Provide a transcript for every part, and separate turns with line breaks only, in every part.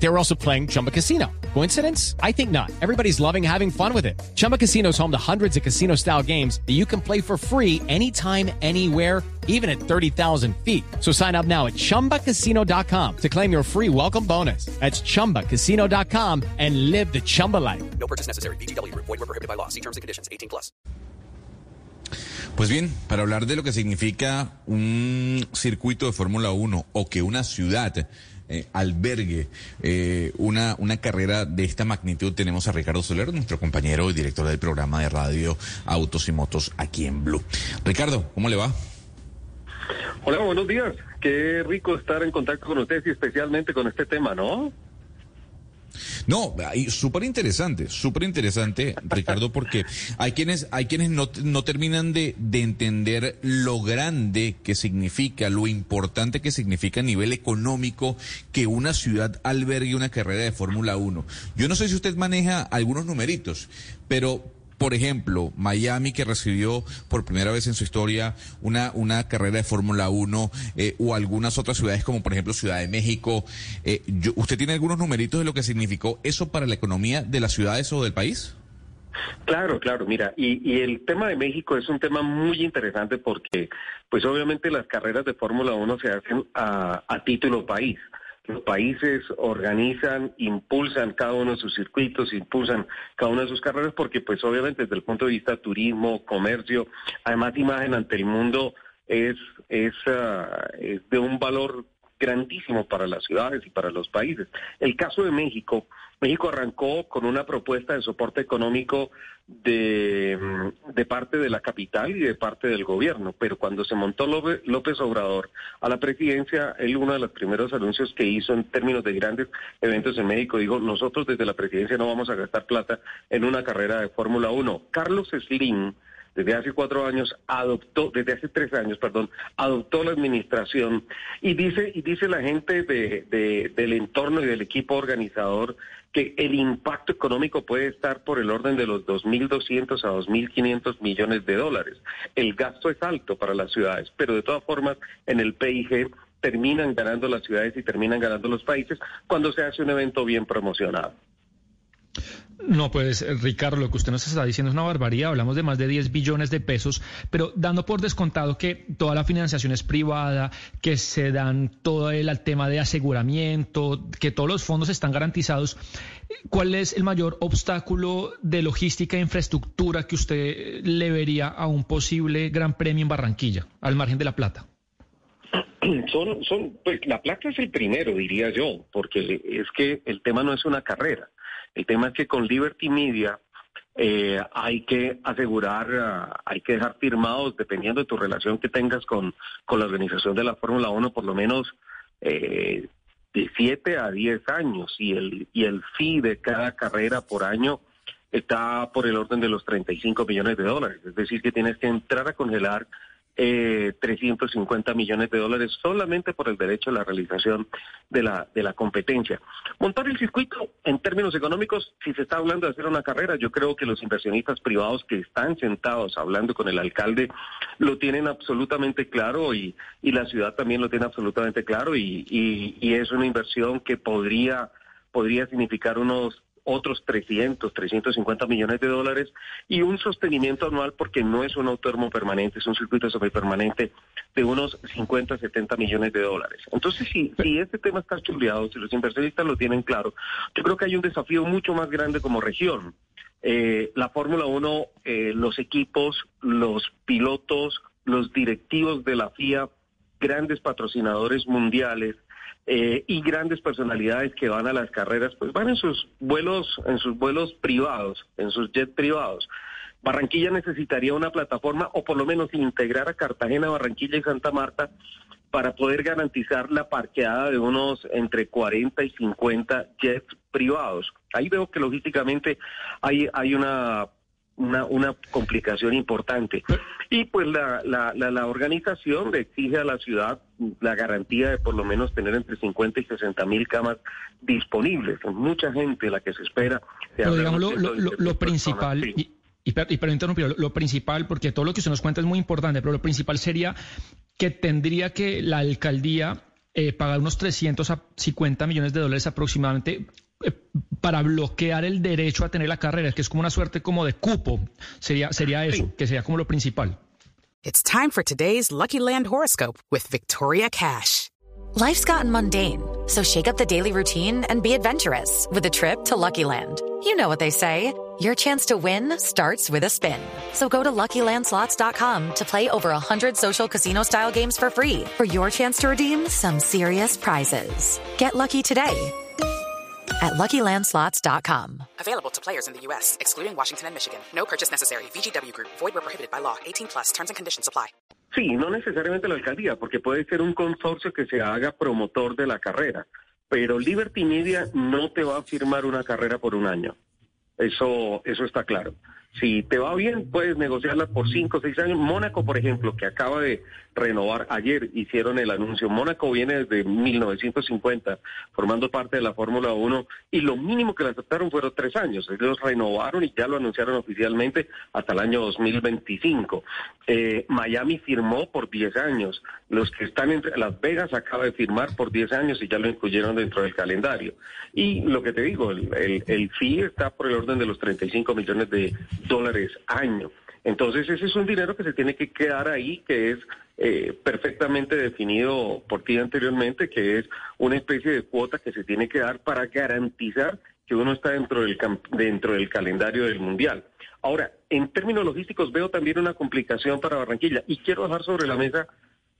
They were also playing Chumba Casino. Coincidence? I think not. Everybody's loving having fun with it. Chumba Casino is home to hundreds of casino style games that you can play for free anytime, anywhere, even at 30,000 feet. So sign up now at chumbacasino.com to claim your free welcome bonus. That's chumbacasino.com and live the Chumba life.
No purchase necessary. BGW. Void were prohibited by law. See terms and conditions. 18 plus.
Pues bien, para hablar de lo que significa un circuito de Fórmula 1 o que una ciudad eh, albergue eh, una, una carrera de esta magnitud, tenemos a Ricardo Soler, nuestro compañero y director del programa de radio Autos y Motos aquí en Blue. Ricardo, ¿cómo le va?
Hola, buenos días. Qué rico estar en contacto con ustedes y especialmente con este tema, ¿no?
No, súper interesante, súper interesante, Ricardo, porque hay quienes, hay quienes no, no terminan de, de entender lo grande que significa, lo importante que significa a nivel económico que una ciudad albergue una carrera de Fórmula 1. Yo no sé si usted maneja algunos numeritos, pero por ejemplo, Miami, que recibió por primera vez en su historia una, una carrera de Fórmula 1, eh, o algunas otras ciudades como por ejemplo Ciudad de México. Eh, ¿Usted tiene algunos numeritos de lo que significó eso para la economía de las ciudades o del país?
Claro, claro, mira, y, el tema de México es un tema muy interesante porque, pues obviamente las carreras de Fórmula 1 se hacen a, a título país los países organizan, impulsan cada uno de sus circuitos, impulsan cada una de sus carreras, porque pues obviamente desde el punto de vista turismo, comercio, además imagen ante el mundo es, es, uh, es de un valor grandísimo para las ciudades y para los países. El caso de México, México arrancó con una propuesta de soporte económico de, mm, de, parte de la capital y de parte del gobierno, pero cuando se montó López Obrador a la presidencia, él uno de los primeros anuncios que hizo en términos de grandes eventos en México, dijo, nosotros desde la presidencia no vamos a gastar plata en una carrera de Fórmula 1. Carlos Slim, desde hace cuatro años adoptó, desde hace tres años, perdón, adoptó la administración y dice y dice la gente de, de, del entorno y del equipo organizador que el impacto económico puede estar por el orden de los 2.200 a 2.500 millones de dólares. El gasto es alto para las ciudades, pero de todas formas en el PIG terminan ganando las ciudades y terminan ganando los países cuando se hace un evento bien promocionado.
No, pues Ricardo, lo que usted nos está diciendo es una barbaridad. Hablamos de más de 10 billones de pesos, pero dando por descontado que toda la financiación es privada, que se dan todo el tema de aseguramiento, que todos los fondos están garantizados. ¿Cuál es el mayor obstáculo de logística e infraestructura que usted le vería a un posible gran premio en Barranquilla, al margen de la plata?
Son, son, pues la plata es el primero, diría yo, porque es que el tema no es una carrera. El tema es que con Liberty Media eh, hay que asegurar, uh, hay que dejar firmados, dependiendo de tu relación que tengas con, con la organización de la Fórmula 1, por lo menos eh, de 7 a 10 años y el, y el fee de cada carrera por año está por el orden de los 35 millones de dólares. Es decir, que tienes que entrar a congelar eh, 350 millones de dólares solamente por el derecho a la realización de la, de la competencia. Montar el circuito en términos económicos, si se está hablando de hacer una carrera, yo creo que los inversionistas privados que están sentados hablando con el alcalde lo tienen absolutamente claro y, y la ciudad también lo tiene absolutamente claro y, y, y es una inversión que podría podría significar unos otros 300, 350 millones de dólares y un sostenimiento anual porque no es un autódromo permanente, es un circuito semipermanente de unos 50, 70 millones de dólares. Entonces, si, si este tema está chuleado, si los inversionistas lo tienen claro, yo creo que hay un desafío mucho más grande como región. Eh, la Fórmula 1, eh, los equipos, los pilotos, los directivos de la FIA, grandes patrocinadores mundiales, eh, y grandes personalidades que van a las carreras, pues van en sus vuelos, en sus vuelos privados, en sus jets privados. Barranquilla necesitaría una plataforma o por lo menos integrar a Cartagena, Barranquilla y Santa Marta para poder garantizar la parqueada de unos entre 40 y 50 jets privados. Ahí veo que logísticamente hay, hay una una, una complicación importante. Y pues la, la, la, organización le exige a la ciudad la garantía de por lo menos tener entre 50 y 60 mil camas disponibles. mucha gente la que se espera.
Pero digamos, lo, lo, lo principal, y, y, per, y interrumpir, lo, principal, porque todo lo que usted nos cuenta es muy importante, pero lo principal sería que tendría que la alcaldía eh, pagar unos 350 millones de dólares aproximadamente Eh, para bloquear el derecho a tener la carrera, que es como una suerte como de cupo. Sería, sería eso, que sería como lo principal.
It's time for today's Lucky Land horoscope with Victoria Cash. Life's gotten mundane, so shake up the daily routine and be adventurous with a trip to Lucky Land. You know what they say. Your chance to win starts with a spin. So go to LuckyLandSlots.com to play over 100 social casino-style games for free for your chance to redeem some serious prizes. Get lucky today at LuckyLandSlots.com.
Available to players in the U.S., excluding Washington and Michigan. No purchase necessary. VGW Group. Void where prohibited by law. 18 plus. Terms and conditions apply.
Sí, no necesariamente la alcaldía, porque puede ser un consorcio que se haga promotor de la carrera. Pero Liberty Media no te va a firmar una carrera por un año. Eso, eso está claro. Si te va bien, puedes negociarla por cinco o seis años. Mónaco, por ejemplo, que acaba de renovar, ayer hicieron el anuncio. Mónaco viene desde 1950 formando parte de la Fórmula 1 y lo mínimo que le aceptaron fueron tres años. Ellos renovaron y ya lo anunciaron oficialmente hasta el año 2025. Eh, Miami firmó por 10 años. Los que están en Las Vegas acaba de firmar por 10 años y ya lo incluyeron dentro del calendario. Y lo que te digo, el, el, el fee está por el orden de los 35 millones de dólares año. Entonces ese es un dinero que se tiene que quedar ahí, que es eh, perfectamente definido por ti anteriormente, que es una especie de cuota que se tiene que dar para garantizar que uno está dentro del, dentro del calendario del Mundial. Ahora, en términos logísticos veo también una complicación para Barranquilla y quiero dejar sobre la mesa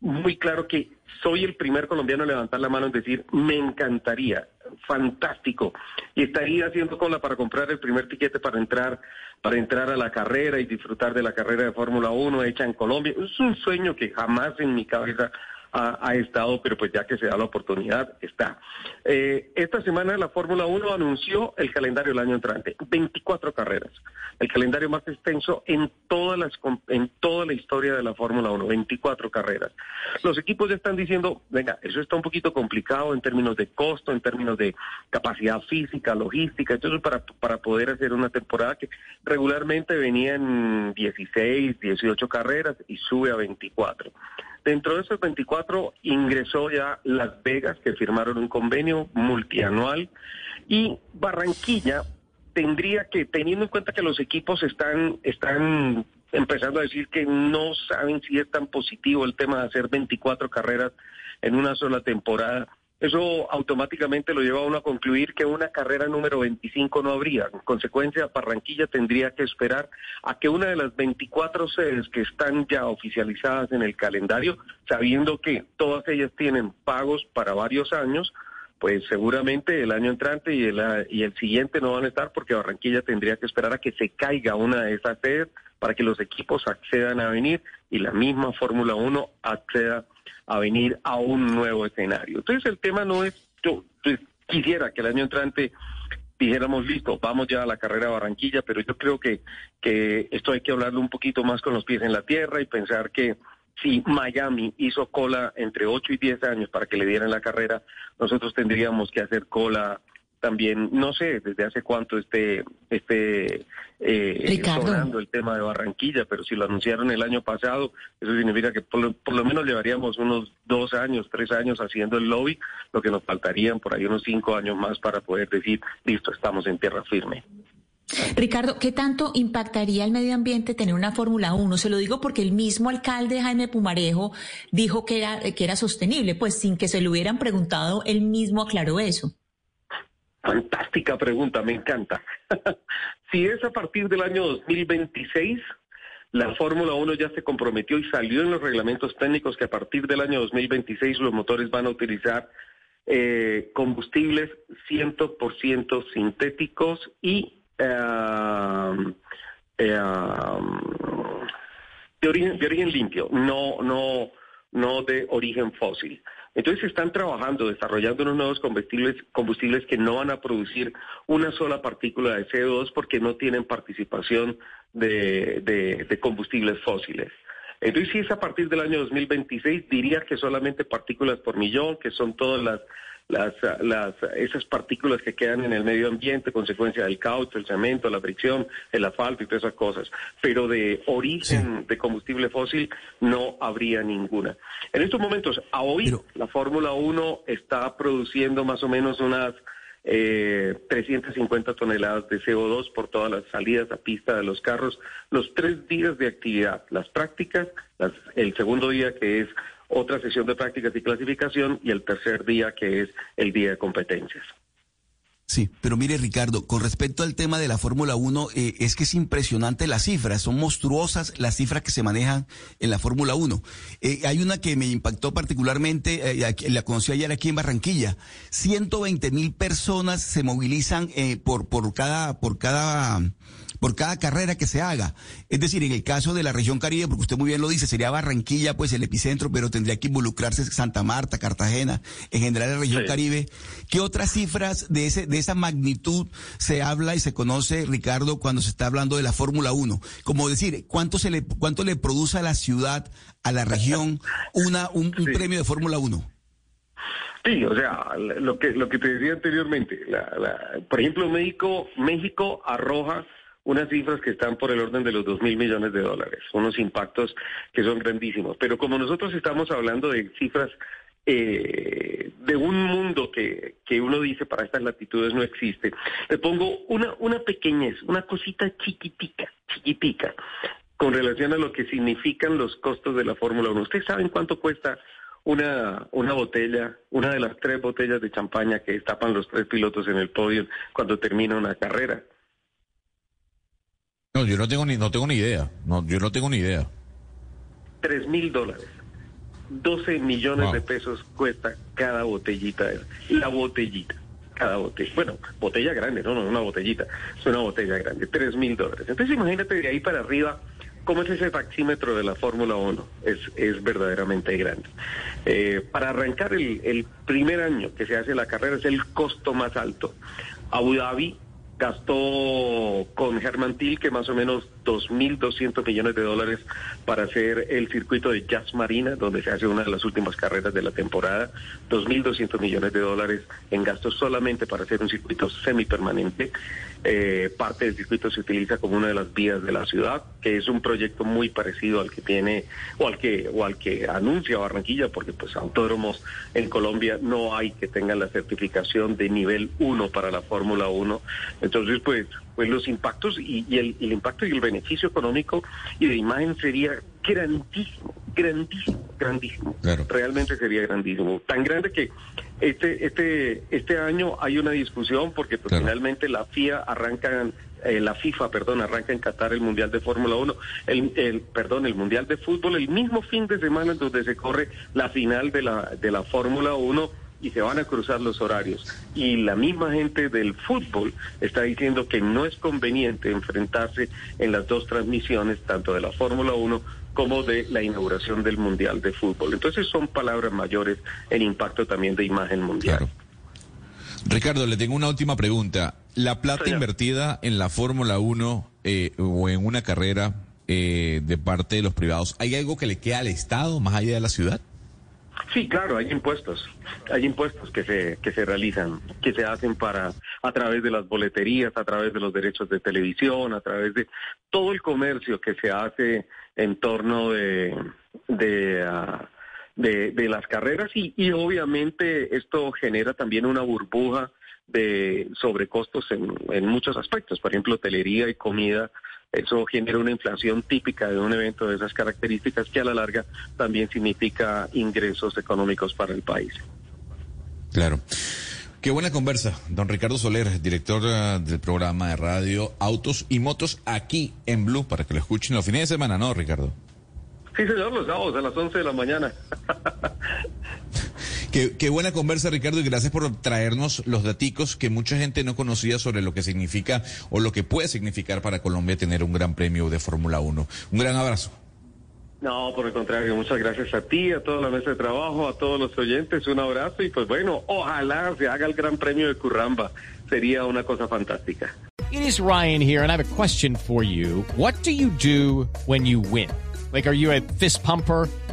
muy claro que soy el primer colombiano en levantar la mano y decir, me encantaría, fantástico, y estaría haciendo cola para comprar el primer tiquete para entrar, para entrar a la carrera y disfrutar de la carrera de Fórmula 1 hecha en Colombia. Es un sueño que jamás en mi cabeza ha, estado, pero pues ya que se da la oportunidad, está. Eh, esta semana la Fórmula 1 anunció el calendario del año entrante, 24 carreras, el calendario más extenso en, todas las, en toda la historia de la Fórmula 1, 24 carreras. Los equipos ya están diciendo, venga, eso está un poquito complicado en términos de costo, en términos de capacidad física, logística, entonces para, para poder hacer una temporada que regularmente venía en 16, 18 carreras y sube a 24. Dentro de esos 24 ingresó ya Las Vegas, que firmaron un convenio multianual, y Barranquilla tendría que, teniendo en cuenta que los equipos están, están empezando a decir que no saben si es tan positivo el tema de hacer 24 carreras en una sola temporada, eso automáticamente lo lleva a uno a concluir que una carrera número 25 no habría. En consecuencia, Barranquilla tendría que esperar a que una de las 24 sedes que están ya oficializadas en el calendario, sabiendo que todas ellas tienen pagos para varios años, pues seguramente el año entrante y el, y el siguiente no van a estar porque Barranquilla tendría que esperar a que se caiga una de esas sedes para que los equipos accedan a venir y la misma Fórmula 1 acceda a venir a un nuevo escenario. Entonces el tema no es, yo pues, quisiera que el año entrante dijéramos, listo, vamos ya a la carrera Barranquilla, pero yo creo que, que esto hay que hablarlo un poquito más con los pies en la tierra y pensar que si Miami hizo cola entre 8 y 10 años para que le dieran la carrera, nosotros tendríamos que hacer cola también, no sé desde hace cuánto esté, esté eh, sonando el tema de Barranquilla, pero si lo anunciaron el año pasado, eso significa que por lo, menos llevaríamos unos dos años, tres años haciendo el lobby, lo que nos faltarían por ahí unos cinco años más para poder decir, listo, estamos en tierra firme.
Ricardo, ¿qué tanto impactaría el medio ambiente tener una Fórmula 1? Se lo digo porque el mismo alcalde Jaime Pumarejo dijo que era, que era sostenible, pues sin que se lo hubieran preguntado, él mismo aclaró eso.
Fantástica pregunta, me encanta. si es a partir del año 2026, la Fórmula 1 ya se comprometió y salió en los reglamentos técnicos que a partir del año 2026 los motores van a utilizar eh, combustibles 100% sintéticos y eh, eh, origen, de origen limpio, no, no, no de origen fósil. Entonces están trabajando, desarrollando unos nuevos combustibles, combustibles que no van a producir una sola partícula de CO2 porque no tienen participación de, combustibles fósiles. Entonces, si es a partir del año 2026, diría que solamente partículas por millón, que son todas las las, las, esas partículas que quedan en el medio ambiente, consecuencia del caucho, el cemento, la fricción, el asfalto y todas esas cosas. Pero de origen de combustible fósil no habría ninguna. En estos momentos, a hoy, la Fórmula 1 está produciendo más o menos unas eh, 350 toneladas de CO2 por todas las salidas a pista de los carros, los tres días de actividad, las prácticas, el segundo día que es otra sesión de prácticas y clasificación y el tercer día que es el día de competencias.
Sí, pero mire Ricardo, con respecto al tema de la Fórmula 1, eh, es que es impresionante las cifras, son monstruosas las cifras que se manejan en la Fórmula 1. Eh, hay una que me impactó particularmente, eh, la conocí ayer aquí en Barranquilla, 120 mil personas se movilizan por, por cada, por cada por cada carrera que se haga. Es decir, en el caso de la región Caribe, porque usted muy bien lo dice, sería Barranquilla pues el epicentro, pero tendría que involucrarse Santa Marta, Cartagena, en general la región Caribe. ¿Qué otras cifras de ese de esa magnitud se habla y se conoce, Ricardo, cuando se está hablando de la Fórmula 1? Como decir, ¿cuánto se le cuánto le produce a la ciudad, a la región una un, premio de Fórmula 1?
Sí, o sea, lo que lo que te decía anteriormente, por ejemplo, México México arroja unas cifras que están por el orden de los dos mil millones de dólares, unos impactos que son grandísimos. Pero como nosotros estamos hablando de cifras eh, de un mundo que, que uno dice para estas latitudes no existe, le pongo una, una pequeñez, una cosita chiquitica, chiquitica, con relación a lo que significan los costos de la Fórmula 1. ¿Ustedes saben cuánto cuesta una, una botella, una de las tres botellas de champaña que tapan los tres pilotos en el podio cuando termina una carrera?
No, yo no tengo ni, no tengo ni idea. No, yo no tengo ni idea.
Tres mil dólares. 12 millones de pesos cuesta cada botellita. La botellita. Cada botella. Bueno, botella grande, no, no, una botellita. Es una botella grande. Tres mil dólares. Entonces imagínate de ahí para arriba cómo es ese taxímetro de la Fórmula 1. Es, es verdaderamente grande. Eh, para arrancar el, el primer año que se hace la carrera es el costo más alto. Abu Dhabi gastó con Germán que más o menos 2.200 millones de dólares para hacer el circuito de Jazz Marina, donde se hace una de las últimas carreras de la temporada. 2.200 millones de dólares en gastos solamente para hacer un circuito semipermanente. Eh, parte del circuito se utiliza como una de las vías de la ciudad, que es un proyecto muy parecido al que tiene o al que o al que anuncia Barranquilla, porque pues autódromos en Colombia no hay que tengan la certificación de nivel 1 para la Fórmula 1. Entonces, pues pues los impactos y, el, impacto y el beneficio económico y de imagen sería grandísimo, grandísimo, grandísimo. Realmente sería grandísimo. Tan grande que este, este, este año hay una discusión porque pues, finalmente la FIA arranca eh, la FIFA, perdón, arranca en Qatar el Mundial de Fórmula 1, el, el, perdón, el Mundial de Fútbol, el mismo fin de semana donde se corre la final de la, de la Fórmula 1 y se van a cruzar los horarios. Y la misma gente del fútbol está diciendo que no es conveniente enfrentarse en las dos transmisiones, tanto de la Fórmula 1 como de la inauguración del Mundial de Fútbol. Entonces son palabras mayores en impacto también de imagen mundial.
Ricardo, le tengo una última pregunta. La plata invertida en la Fórmula 1 eh, o en una carrera eh, de parte de los privados, ¿hay algo que le queda al Estado más allá de la ciudad?
Sí, claro, hay impuestos, hay impuestos que se que se realizan, que se hacen para a través de las boleterías, a través de los derechos de televisión, a través de todo el comercio que se hace en torno de de, ah, de, las carreras y, y obviamente esto genera también una burbuja de sobrecostos en, en muchos aspectos, por ejemplo, hotelería y comida eso genera una inflación típica de un evento de esas características que a la larga también significa ingresos económicos para el país.
Claro. Qué buena conversa, don Ricardo Soler, director eh, del programa de radio Autos y Motos aquí en Blue, para que lo escuchen los fines de semana, ¿no, Ricardo?
Sí, señor, los sábados a las 11 de la mañana.
Qué, buena conversa, Ricardo, y gracias por traernos los daticos que mucha gente no conocía sobre lo que significa o lo que puede significar para Colombia tener un gran premio de Fórmula 1. Un gran abrazo.
No, por el contrario, muchas gracias a ti, a toda la mesa de trabajo, a todos los oyentes, un abrazo y pues bueno, ojalá se haga el Gran Premio de Curramba, sería una cosa fantástica.
It is Ryan here and I have a question for you. What do you do when you win? Like, are you a fist pumper,